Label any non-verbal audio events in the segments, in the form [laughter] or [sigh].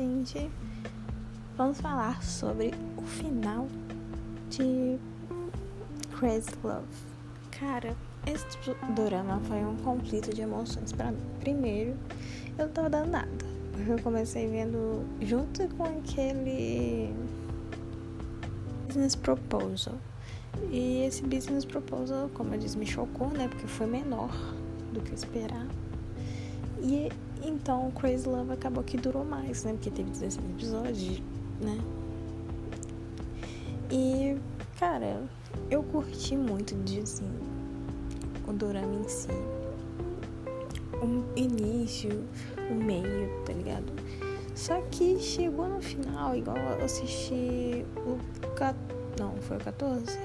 gente vamos falar sobre o final de Crazy Love. Cara, esse drama foi um conflito de emoções para mim. Primeiro, eu não tava dando nada, eu comecei vendo junto com aquele business proposal. E esse business proposal, como eu disse, me chocou, né? Porque foi menor do que eu esperava. E então Crazy Love acabou que durou mais, né? Porque teve 16 episódios, né? E, cara, eu curti muito de assim, o dorama em si. O início, o meio, tá ligado? Só que chegou no final, igual eu assisti o. Não, foi o 14?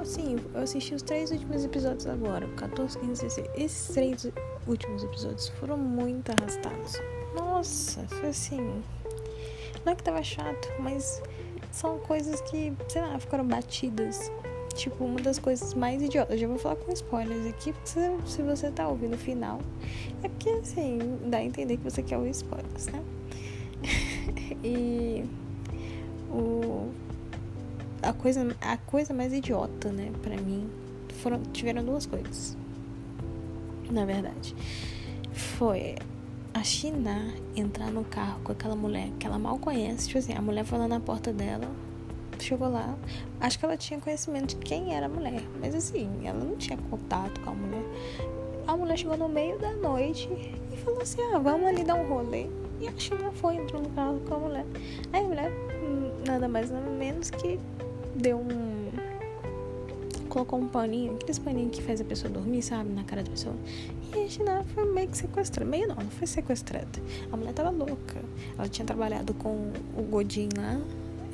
Assim, eu assisti os três últimos episódios agora, 14, 15, 16. Esses três últimos episódios foram muito arrastados. Nossa, foi assim. Não é que tava chato, mas são coisas que, sei lá, ficaram batidas. Tipo, uma das coisas mais idiotas. Já vou falar com spoilers aqui, porque se, se você tá ouvindo o final, é porque assim, dá a entender que você quer ouvir spoilers, né? [laughs] e o a coisa a coisa mais idiota, né, para mim, foram tiveram duas coisas. Na verdade, foi a China entrar no carro com aquela mulher que ela mal conhece, tipo assim, a mulher foi lá na porta dela, chegou lá, acho que ela tinha conhecimento de quem era a mulher, mas assim, ela não tinha contato com a mulher. A mulher chegou no meio da noite e falou assim: ah, vamos ali dar um rolê. E a China foi, entrou no carro com a mulher. Aí a mulher, hum, nada mais nada menos que deu um. Colocou um paninho, aqueles paninhos que faz a pessoa dormir, sabe? Na cara da pessoa. E a Gina foi meio que sequestrada. Meio não, não foi sequestrada. A mulher tava louca. Ela tinha trabalhado com o Godin lá.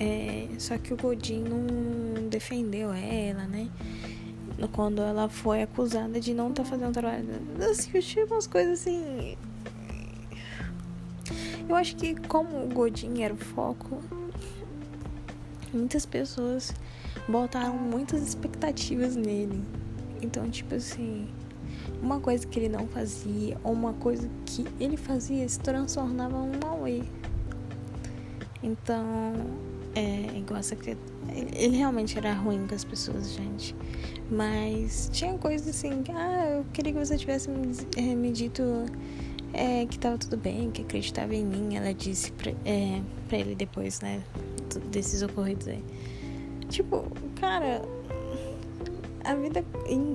É, só que o Godin não defendeu ela, né? Quando ela foi acusada de não estar tá fazendo trabalho. Assim, eu tinha umas coisas assim. Eu acho que como o Godin era o foco, muitas pessoas botaram muitas expectativas nele. Então, tipo assim, uma coisa que ele não fazia, ou uma coisa que ele fazia, se transformava um Maui. Então, é igual essa ele realmente era ruim com as pessoas, gente. Mas tinha coisas assim, ah, eu queria que você tivesse me, é, me dito é, que tava tudo bem, que acreditava em mim. Ela disse pra, é, pra ele depois, né? desses ocorridos aí. Tipo, cara, a vida.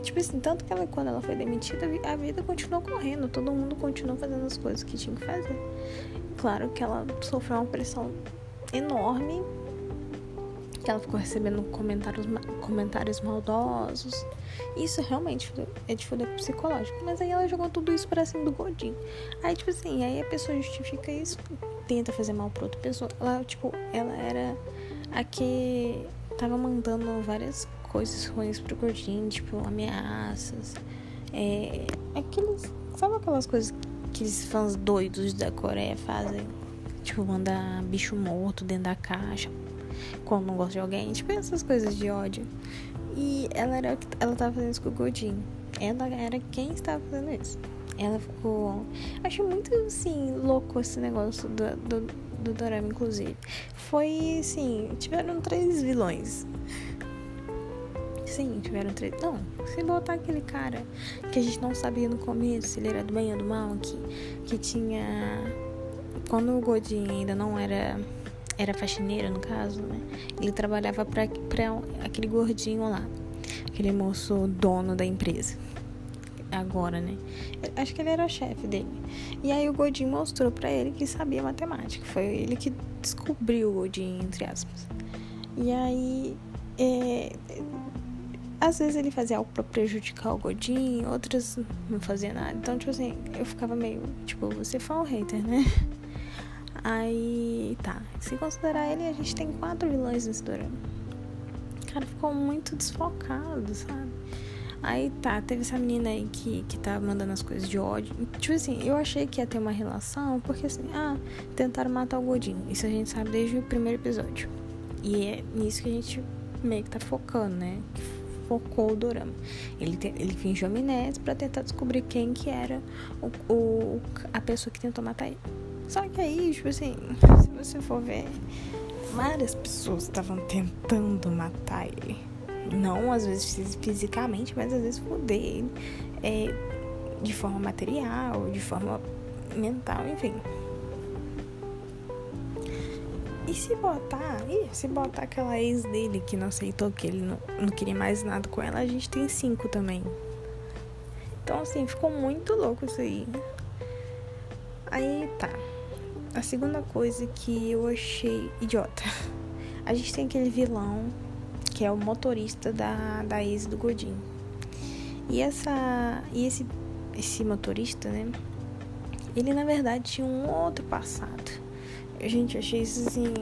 Tipo assim, tanto que ela, quando ela foi demitida, a vida continuou correndo, todo mundo continuou fazendo as coisas que tinha que fazer. Claro que ela sofreu uma pressão enorme, que ela ficou recebendo comentários, comentários maldosos. Isso realmente é de foder psicológico. Mas aí ela jogou tudo isso pra cima do Godinho. Aí, tipo assim, aí a pessoa justifica isso tenta fazer mal pra outra pessoa. Ela, tipo, ela era a que tava mandando várias coisas ruins pro gordinho, tipo, ameaças. É, aqueles. Sabe aquelas coisas que os fãs doidos da Coreia fazem? Tipo, mandar bicho morto dentro da caixa quando não gosta de alguém. Tipo, essas coisas de ódio. E ela era ela tava fazendo isso com o Godinho. Ela era quem estava fazendo isso. Ela ficou. Acho muito, assim, louco esse negócio do, do, do Dorama, inclusive. Foi, assim, tiveram três vilões. Sim, tiveram três. Não, se botar aquele cara que a gente não sabia no começo se ele era do bem ou do mal, que, que tinha. Quando o Godin ainda não era. Era faxineiro, no caso, né? Ele trabalhava pra aquele gordinho lá. Aquele moço dono da empresa agora, né? Acho que ele era o chefe dele. E aí o Godin mostrou para ele que sabia matemática. Foi ele que descobriu o Godin, entre aspas. E aí, é, às vezes ele fazia algo para prejudicar o Godin, outras não fazia nada. Então, tipo assim, eu ficava meio, tipo, você foi um hater, né? Aí, tá. Se considerar ele, a gente tem quatro vilões nesse dorama. O cara ficou muito desfocado, sabe? Aí tá, teve essa menina aí que, que tá mandando as coisas de ódio. Tipo assim, eu achei que ia ter uma relação, porque assim, ah, tentaram matar o Godinho. Isso a gente sabe desde o primeiro episódio. E é nisso que a gente meio que tá focando, né? Que focou o dorama. Ele, te, ele fingiu amnésia pra tentar descobrir quem que era o, o, a pessoa que tentou matar ele. Só que aí, tipo assim, [laughs] se você for ver, várias pessoas estavam tentando matar ele. Não às vezes fisicamente, mas às vezes foder ele. É, de forma material, de forma mental, enfim. E se botar, e se botar aquela ex dele que não aceitou que ele não, não queria mais nada com ela, a gente tem cinco também. Então assim, ficou muito louco isso aí. Aí tá. A segunda coisa que eu achei idiota. [laughs] A gente tem aquele vilão que é o motorista da, da ex do Godin. E essa. E esse, esse motorista, né? Ele na verdade tinha um outro passado. Gente, achei isso assim.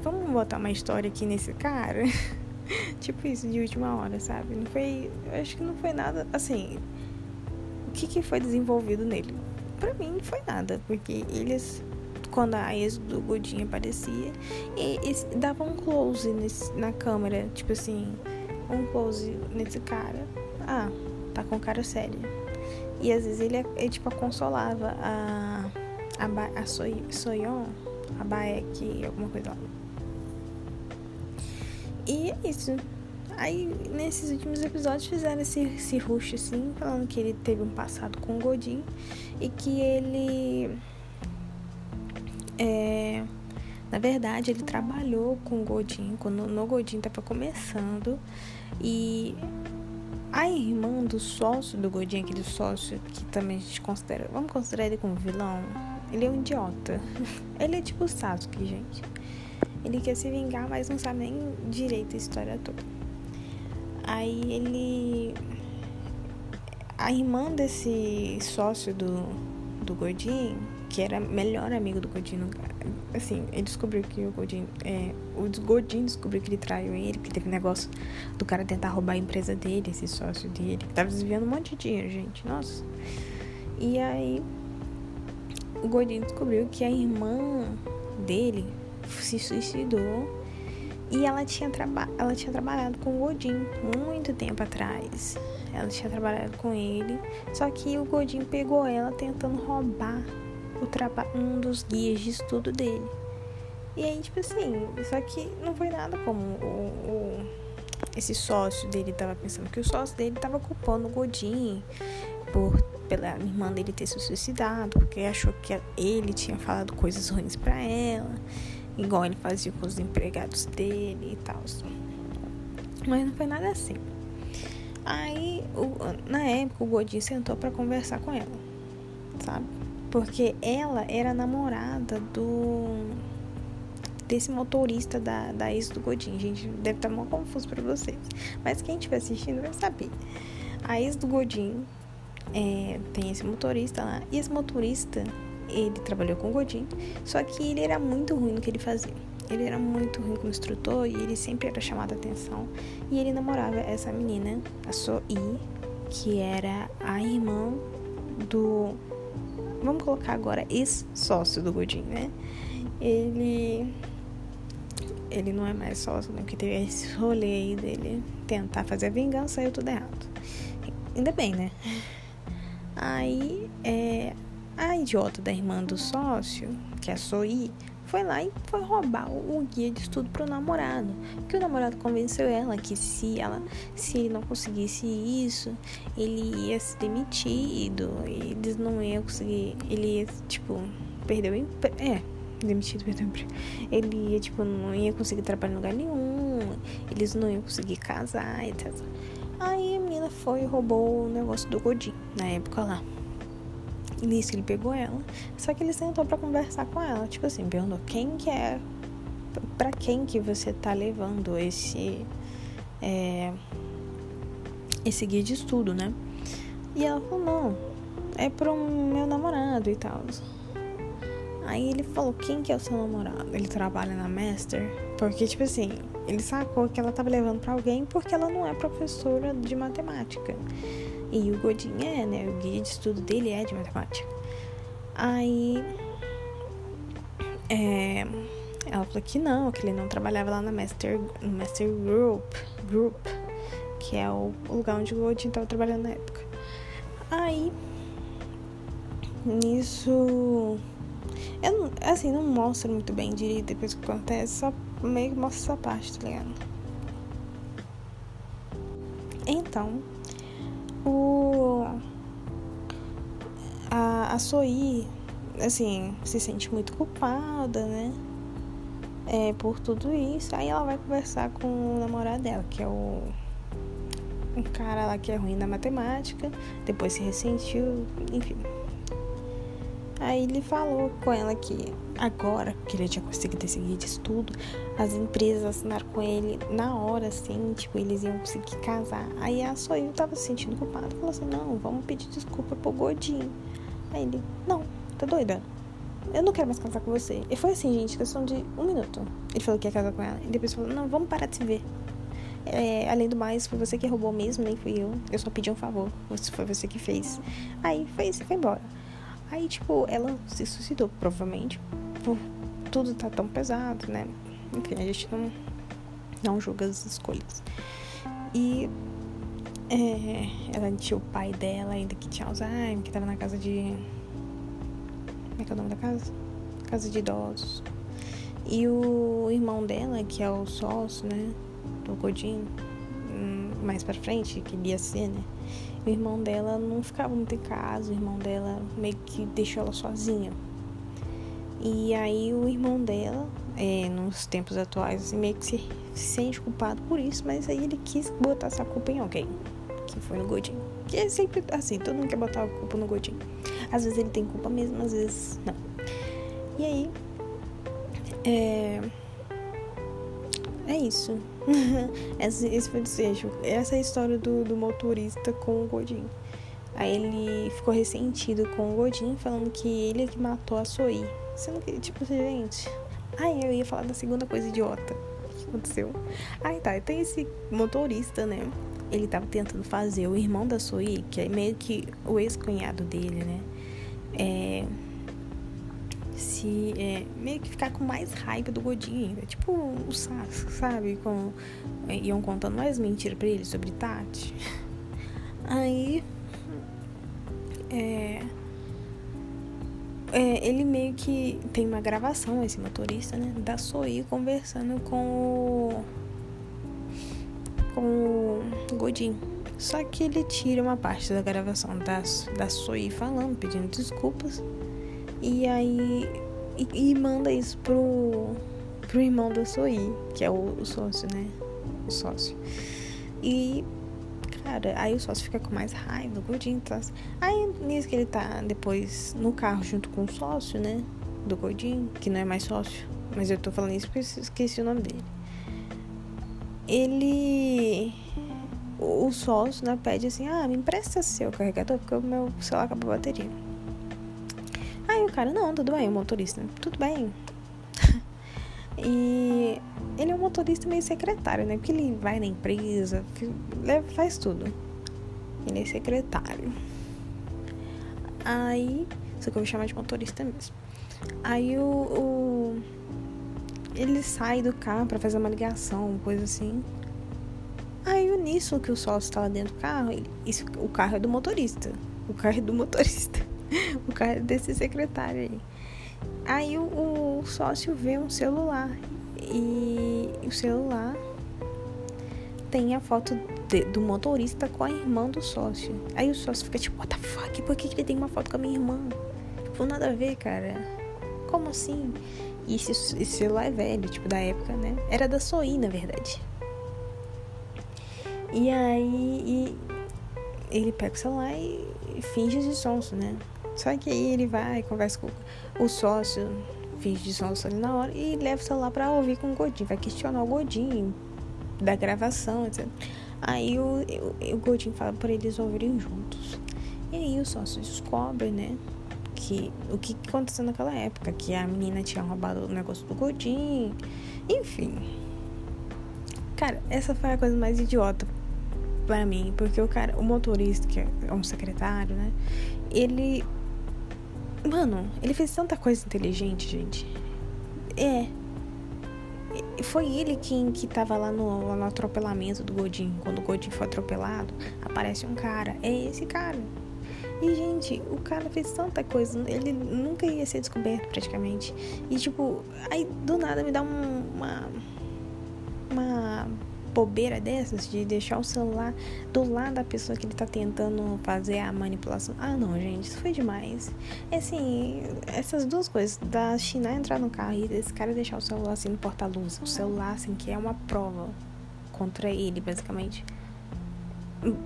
Vamos botar uma história aqui nesse cara? [laughs] tipo isso de última hora, sabe? Não foi. Acho que não foi nada. Assim. O que, que foi desenvolvido nele? Pra mim não foi nada, porque eles quando a ex do Godinho aparecia, e, e dava um close nesse, na câmera, tipo assim, um close nesse cara. Ah, tá com cara séria. E às vezes ele, ele tipo, consolava a, a, a Soy, Soyon, a Baek, alguma coisa lá. E é isso. Aí, nesses últimos episódios, fizeram esse, esse rush, assim, falando que ele teve um passado com o Godin e que ele é, na verdade, ele trabalhou com o Godin quando no Godin estava começando e a irmã do sócio do Godin, aquele sócio que também a gente considera, vamos considerar ele como vilão, ele é um idiota. [laughs] Ele é tipo o Sasuke, gente. Ele quer se vingar, mas não sabe nem direito a história toda. Aí ele. A irmã desse sócio do, do Godin que era melhor amigo do Godinho. Assim, ele descobriu que o Godinho. É, o Godinho descobriu que ele traiu ele, porque teve negócio do cara tentar roubar a empresa dele, esse sócio dele, que tava desviando um monte de dinheiro, gente. Nossa. E aí, o Godinho descobriu que a irmã dele se suicidou e ela tinha, ela tinha trabalhado com o Godin muito tempo atrás. Ela tinha trabalhado com ele, só que o Godin pegou ela tentando roubar um dos guias de estudo dele. E aí, tipo assim, só que não foi nada como o, o esse sócio dele tava pensando, que o sócio dele tava culpando o Godin por pela irmã dele ter se suicidado, porque achou que ele tinha falado coisas ruins para ela, igual ele fazia com os empregados dele e tal. Mas não foi nada assim. Aí, o, na época, o Godin sentou para conversar com ela, sabe? Porque ela era namorada do. desse motorista da, da ex do Godin. Gente, deve estar muito confuso para vocês. Mas quem estiver assistindo vai saber. A ex do Godin é, tem esse motorista lá. E esse motorista, ele trabalhou com o Godin. Só que ele era muito ruim no que ele fazia. Ele era muito ruim como instrutor e ele sempre era chamado a atenção. E ele namorava essa menina, a Soi, que era a irmã do vamos colocar agora ex-sócio do Godin, né? Ele ele não é mais sócio, né? Porque teve esse rolê aí dele tentar fazer a vingança, saiu tudo errado. Ainda bem, né? Aí, é, a idiota da irmã do sócio, que é a Soi, foi lá e foi roubar o guia de estudo pro namorado. Que o namorado convenceu ela que se ela se ele não conseguisse isso, ele ia ser demitido, eles não iam conseguir, ele ia tipo perder o emprego, é, demitido, perdeu o emprego. Ele ia tipo não ia conseguir trabalhar em lugar nenhum, eles não iam conseguir casar, etc. Aí a menina foi e roubou o negócio do Godin na época lá. Nisso ele pegou ela. Só que ele sentou para conversar com ela. Tipo assim, perguntou quem que é. Pra quem que você tá levando esse. É, esse guia de estudo, né? E ela falou, não, é pro meu namorado e tal. Aí ele falou, quem que é o seu namorado? Ele trabalha na Master? Porque, tipo assim, ele sacou que ela tava levando para alguém porque ela não é professora de matemática. E o Godin é, né? O guia de estudo dele é de matemática. Aí. É, ela falou que não, que ele não trabalhava lá na Master, no Master Group, Group, que é o lugar onde o Godin estava trabalhando na época. Aí, nisso, Eu assim, não mostra muito bem direito depois que acontece, só meio que mostra essa parte, tá ligado? Então, o. A, a Soí, assim, se sente muito culpada, né? É, por tudo isso. Aí ela vai conversar com o namorado dela, que é o. Um cara lá que é ruim na matemática, depois se ressentiu, enfim. Aí ele falou com ela que agora que ele tinha conseguido seguir de estudo, as empresas assinaram com ele na hora, assim, tipo, eles iam conseguir casar. Aí a Soil tava se sentindo culpada, falou assim, não, vamos pedir desculpa pro Godinho. Aí ele, não, tá doida? Eu não quero mais casar com você. E foi assim, gente, questão de um minuto. Ele falou que ia casar com ela. E depois falou, não, vamos parar de se ver. É, além do mais, foi você que roubou mesmo, nem fui eu. Eu só pedi um favor. Foi você que fez. Aí foi isso, foi embora. Aí, tipo, ela se suicidou, provavelmente. Por tudo tá tão pesado, né? Enfim, a gente não, não julga as escolhas. E é, ela tinha o pai dela ainda que tinha Alzheimer, que tava na casa de. Como é que é o nome da casa? Casa de idosos. E o irmão dela, que é o sócio, né? Do Godinho, hum, mais pra frente, que ia ser, né? O irmão dela não ficava muito em casa, o irmão dela meio que deixou ela sozinha. E aí o irmão dela, é, nos tempos atuais, assim, meio que se, se sente culpado por isso, mas aí ele quis botar essa culpa em alguém, que foi no Godinho. Que é sempre assim, todo mundo quer botar a culpa no Godinho. Às vezes ele tem culpa mesmo, às vezes não. E aí, é, é isso. [laughs] esse, foi o desfecho. Essa é a história do, do motorista com o Godinho. Aí ele ficou ressentido com o Godinho, falando que ele é que matou a Soí. Sendo que, tipo, gente. Ai, eu ia falar da segunda coisa idiota que aconteceu. Ai, tá. Tem esse motorista, né? Ele tava tentando fazer o irmão da Soí, que é meio que o ex-cunhado dele, né? É se é, meio que ficar com mais raiva do Godinho ainda. Tipo o Sasuke, sabe? Com, é, iam contando mais mentiras pra ele sobre Tati. Aí. É, é, ele meio que tem uma gravação, esse motorista, né? Da Soí conversando com o. com o Godinho. Só que ele tira uma parte da gravação da, da Soí falando, pedindo desculpas. E aí. E, e, manda isso pro, pro irmão da Soí, que é o, o sócio, né? O sócio. E cara. Aí o sócio fica com mais raiva, gordinho. Tá? Aí nisso que ele tá depois no carro junto com o sócio, né? Do gordinho, que não é mais sócio. Mas eu tô falando isso porque esqueci o nome dele. Ele. O sócio, né, pede assim: ah, me empresta seu carregador, porque o meu celular acabou a bateria. Aí o cara, não, tudo bem, o motorista, tudo bem. E ele é um motorista meio secretário, né? Porque ele vai na empresa, faz tudo. Ele é secretário. Aí, só que eu vou chamar de motorista mesmo. Aí o, o ele sai do carro para fazer uma ligação, coisa assim. Aí nisso que o sócio tá lá dentro do carro, ele, isso, o carro é do motorista. O carro é do motorista. [laughs] o cara desse secretário aí. Aí o, o sócio vê um celular e o celular tem a foto de, do motorista com a irmã do sócio. Aí o sócio fica tipo, what the fuck? Por que, que ele tem uma foto com a minha irmã? Tipo, nada a ver, cara. Como assim? E esse, esse celular é velho, tipo, da época, né? Era da Soí, na verdade. E aí e ele pega o celular e finge de sonso, né? Só que aí ele vai, conversa com o sócio, finge de sonso ali na hora e leva o celular pra ouvir com o Godinho. Vai questionar o Godinho da gravação, etc. Aí o, o, o Godinho fala pra eles ouvirem juntos. E aí o sócio descobre, né? Que, o que aconteceu naquela época, que a menina tinha roubado o negócio do Godinho. Enfim. Cara, essa foi a coisa mais idiota para mim, porque o cara, o motorista, que é um secretário, né? Ele Mano, ele fez tanta coisa inteligente, gente. É. Foi ele quem que tava lá no, no atropelamento do Godin. Quando o Godin foi atropelado, aparece um cara. É esse cara. E, gente, o cara fez tanta coisa, ele nunca ia ser descoberto praticamente. E, tipo, aí do nada me dá um, uma. Uma bobeira dessas de deixar o celular do lado da pessoa que ele tá tentando fazer a manipulação. Ah, não, gente, isso foi demais. É assim, essas duas coisas, da China entrar no carro e desse cara deixar o celular assim no porta-luz, o celular assim que é uma prova contra ele, basicamente.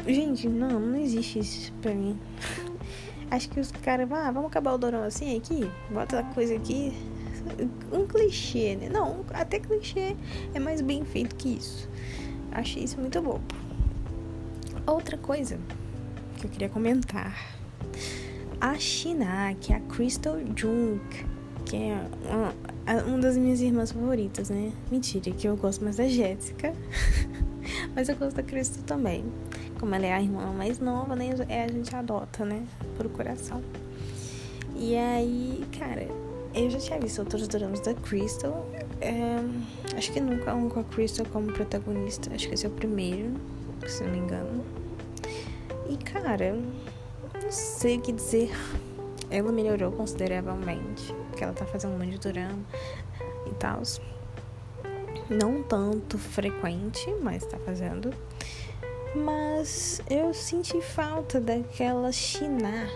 Gente, não, não existe isso pra mim. [laughs] Acho que os caras, ah, vamos acabar o dorão assim aqui, bota a coisa aqui. Um clichê, né? Não, até clichê é mais bem feito que isso. Achei isso muito bobo. Outra coisa que eu queria comentar. A China, que é a Crystal Junk, que é uma, uma das minhas irmãs favoritas, né? Mentira, que eu gosto mais da Jéssica. [laughs] Mas eu gosto da Crystal também. Como ela é a irmã mais nova, né? É, a gente adota, né? Por coração. E aí, cara, eu já tinha visto outros dramas da Crystal. É, acho que nunca um com a Crystal como protagonista. Acho que esse é o primeiro, se não me engano. E cara, não sei o que dizer. Ela melhorou consideravelmente. Porque ela tá fazendo um monte de drama e tal. Não tanto frequente, mas tá fazendo. Mas eu senti falta daquela China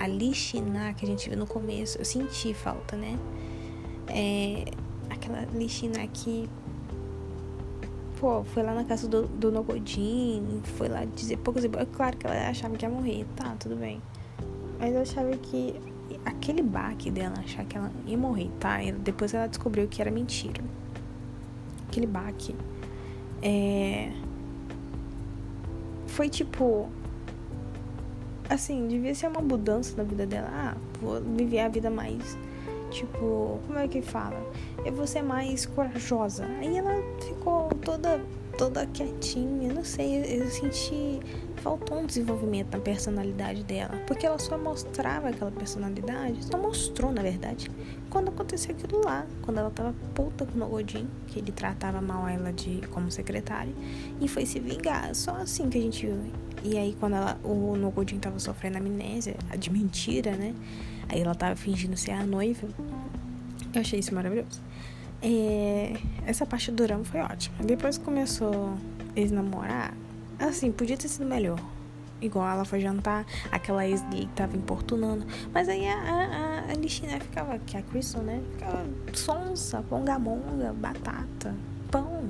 a lixina que a gente viu no começo, eu senti falta, né? É, aquela lixina que, pô, foi lá na casa do, do Nogodin, foi lá dizer poucos. É claro que ela achava que ia morrer, tá, tudo bem. Mas eu achava que aquele baque dela, achar que ela ia morrer, tá? E depois ela descobriu que era mentira. Aquele baque. É. Foi tipo assim, devia ser uma mudança na vida dela. Ah, vou viver a vida mais. Tipo, como é que fala? Eu vou ser mais corajosa. Aí ela ficou toda toda quietinha, não sei, eu senti faltou um desenvolvimento na personalidade dela, porque ela só mostrava aquela personalidade, só mostrou na verdade, quando aconteceu aquilo lá, quando ela tava puta com o Godin, que ele tratava mal ela de como secretária, e foi se vingar, só assim que a gente viu. E aí quando ela, o Nogodin tava sofrendo amnésia, de mentira, né? Aí ela tava fingindo ser a noiva. Eu achei isso maravilhoso. Essa parte do drama foi ótima. Depois que começou eles namorar, assim, podia ter sido melhor. Igual ela foi jantar, aquela ex dele tava importunando. Mas aí a, a, a ficava, que a Crystal, né? Ficava sonsa, pongamonga, batata, pão.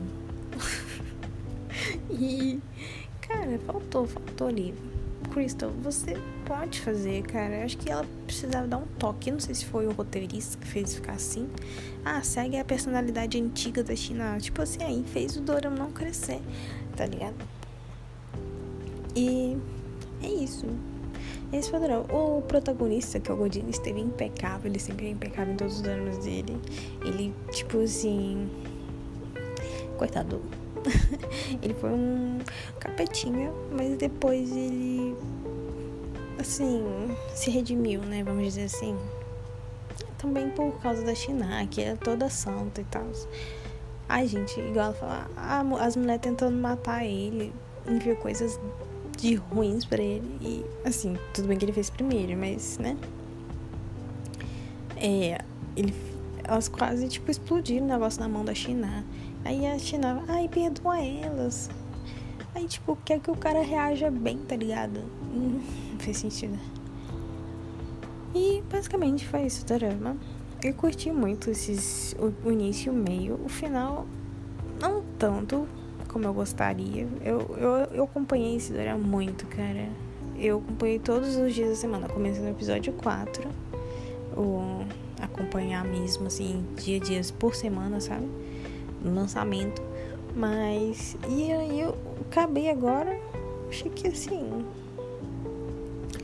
[laughs] e Cara, faltou, faltou ali. Crystal, você pode fazer, cara. Eu acho que ela precisava dar um toque. Não sei se foi o roteirista que fez ficar assim. Ah, segue a personalidade antiga da China. Tipo assim, aí fez o Dorama não crescer, tá ligado? E é isso. Esse foi o. O protagonista, que é o Godin, esteve impecável. Ele sempre é impecável em todos os dramas dele. Ele, tipo assim. Coitado [laughs] ele foi um capetinha, mas depois ele assim, se redimiu, né? Vamos dizer assim. Também por causa da China, que é toda santa e tal. Ai, gente, igual ela fala, ah, as mulheres tentando matar ele, enviou coisas de ruins para ele. E, assim, tudo bem que ele fez primeiro, mas, né? É, ele, elas quase, tipo, explodiram o negócio na mão da China. Aí a China, ai, perdoa elas. Aí, tipo, quer que o cara reaja bem, tá ligado? Hum, não [laughs] fez sentido. E basicamente foi isso, drama. Eu curti muito esses, o, o início e o meio. O final, não tanto como eu gostaria. Eu, eu, eu acompanhei esse drama muito, cara. Eu acompanhei todos os dias da semana. Comecei no episódio 4. O acompanhar mesmo, assim, dia a dias por semana, sabe? Lançamento. Mas. E aí eu acabei agora. Achei que assim.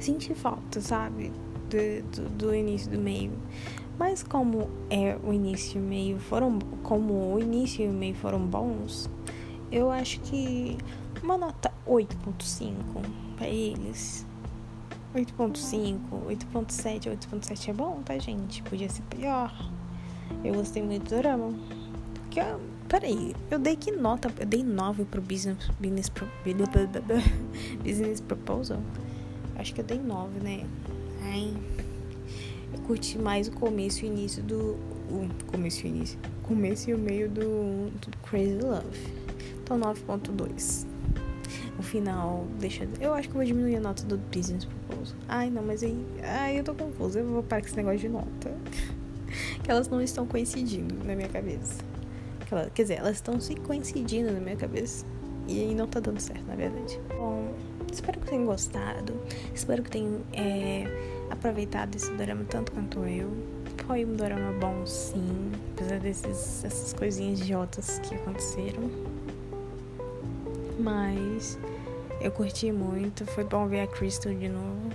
Senti falta, sabe? Do, do, do início do meio. Mas como é o início e o meio foram. Como o início e o meio foram bons, eu acho que uma nota 8.5 para eles. 8.5, 8.7, 8.7 é bom, tá, gente? Podia ser pior. Eu gostei muito do drama. Que eu, peraí, eu dei que nota? Eu dei 9 pro Business, business, pro, business Proposal? Acho que eu dei 9, né? Ai. Eu curti mais o começo e o início do. O começo e o início. Começo e o meio do, do Crazy Love. Então 9.2. O final deixa. Eu acho que eu vou diminuir a nota do Business Proposal. Ai, não, mas aí. Ai, eu tô confusa. Eu vou parar com esse negócio de nota. [laughs] que elas não estão coincidindo na minha cabeça. Quer dizer, elas estão se coincidindo na minha cabeça. E não tá dando certo, na verdade. Bom, espero que tenham gostado. Espero que tenham é, aproveitado esse drama tanto quanto eu. Foi um drama bom, sim. Apesar dessas coisinhas idiotas que aconteceram. Mas eu curti muito. Foi bom ver a Crystal de novo.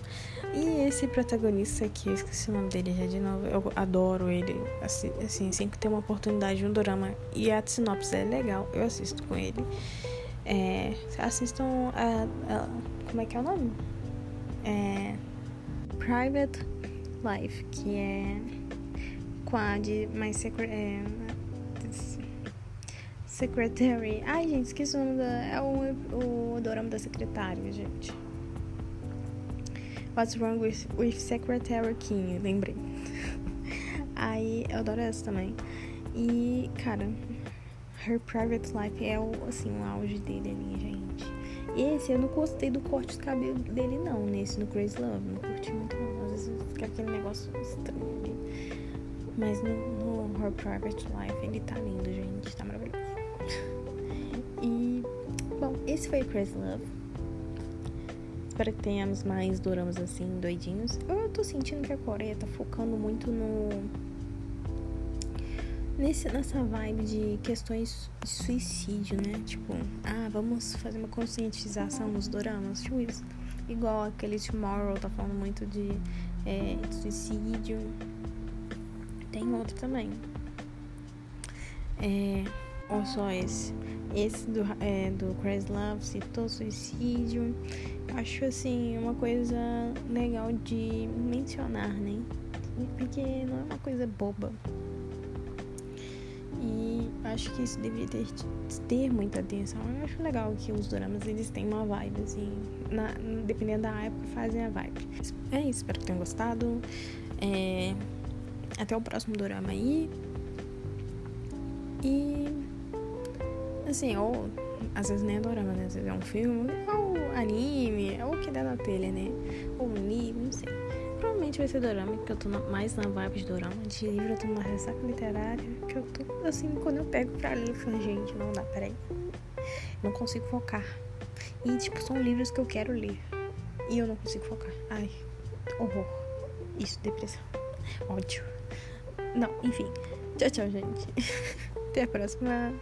E esse protagonista aqui, eu esqueci o nome dele já de novo. Eu adoro ele. Assim, assim sempre tem uma oportunidade no drama e a sinopse é legal, eu assisto com ele. É, assistam a, a, Como é que é o nome? É, Private Life, que é com a de é, Secretary. Ai, gente, esqueci o nome da. É o, o dorama da secretária, gente. What's Wrong with, with Secretary King, lembrei. [laughs] Aí eu adoro essa também. E, cara, Her Private Life é o, assim, o auge dele ali, gente. Esse eu não gostei do corte de cabelo dele, não, nesse no Crazy Love. Não curti muito, não. Às vezes fica aquele negócio estranho ali. Mas no, no Her Private Life ele tá lindo, gente. Tá maravilhoso. Esse foi Crazy Love. Espero que tenhamos mais doramas assim, doidinhos. Eu tô sentindo que a Coreia tá focando muito no nesse, nessa vibe de questões de suicídio, né? Tipo, ah, vamos fazer uma conscientização nos doramas, tipo isso. Igual aquele Tomorrow tá falando muito de, é, de suicídio. Tem outro também. É, ou só esse. Esse do, é, do Crazy Love citou suicídio. Acho assim uma coisa legal de mencionar, né? Porque não é uma coisa boba. E acho que isso deveria ter, ter muita atenção. Eu acho legal que os dramas eles têm uma vibe, assim. Na, dependendo da época, fazem a vibe. É isso, espero que tenham gostado. É, até o próximo drama aí. E. Assim, ou. Às vezes nem é dorama, né? Às vezes é um filme, ou anime, ou o que der na telha, né? Ou um livro, não sei. Provavelmente vai ser dorama, porque eu tô mais na vibe de dorama. De livro eu tô numa ressaca literária. Que eu tô, assim, quando eu pego pra ler, eu falo, gente, não dá, peraí. Não consigo focar. E, tipo, são livros que eu quero ler. E eu não consigo focar. Ai, horror. Isso, depressão. Ódio. Não, enfim. Tchau, tchau, gente. [laughs] Até a próxima.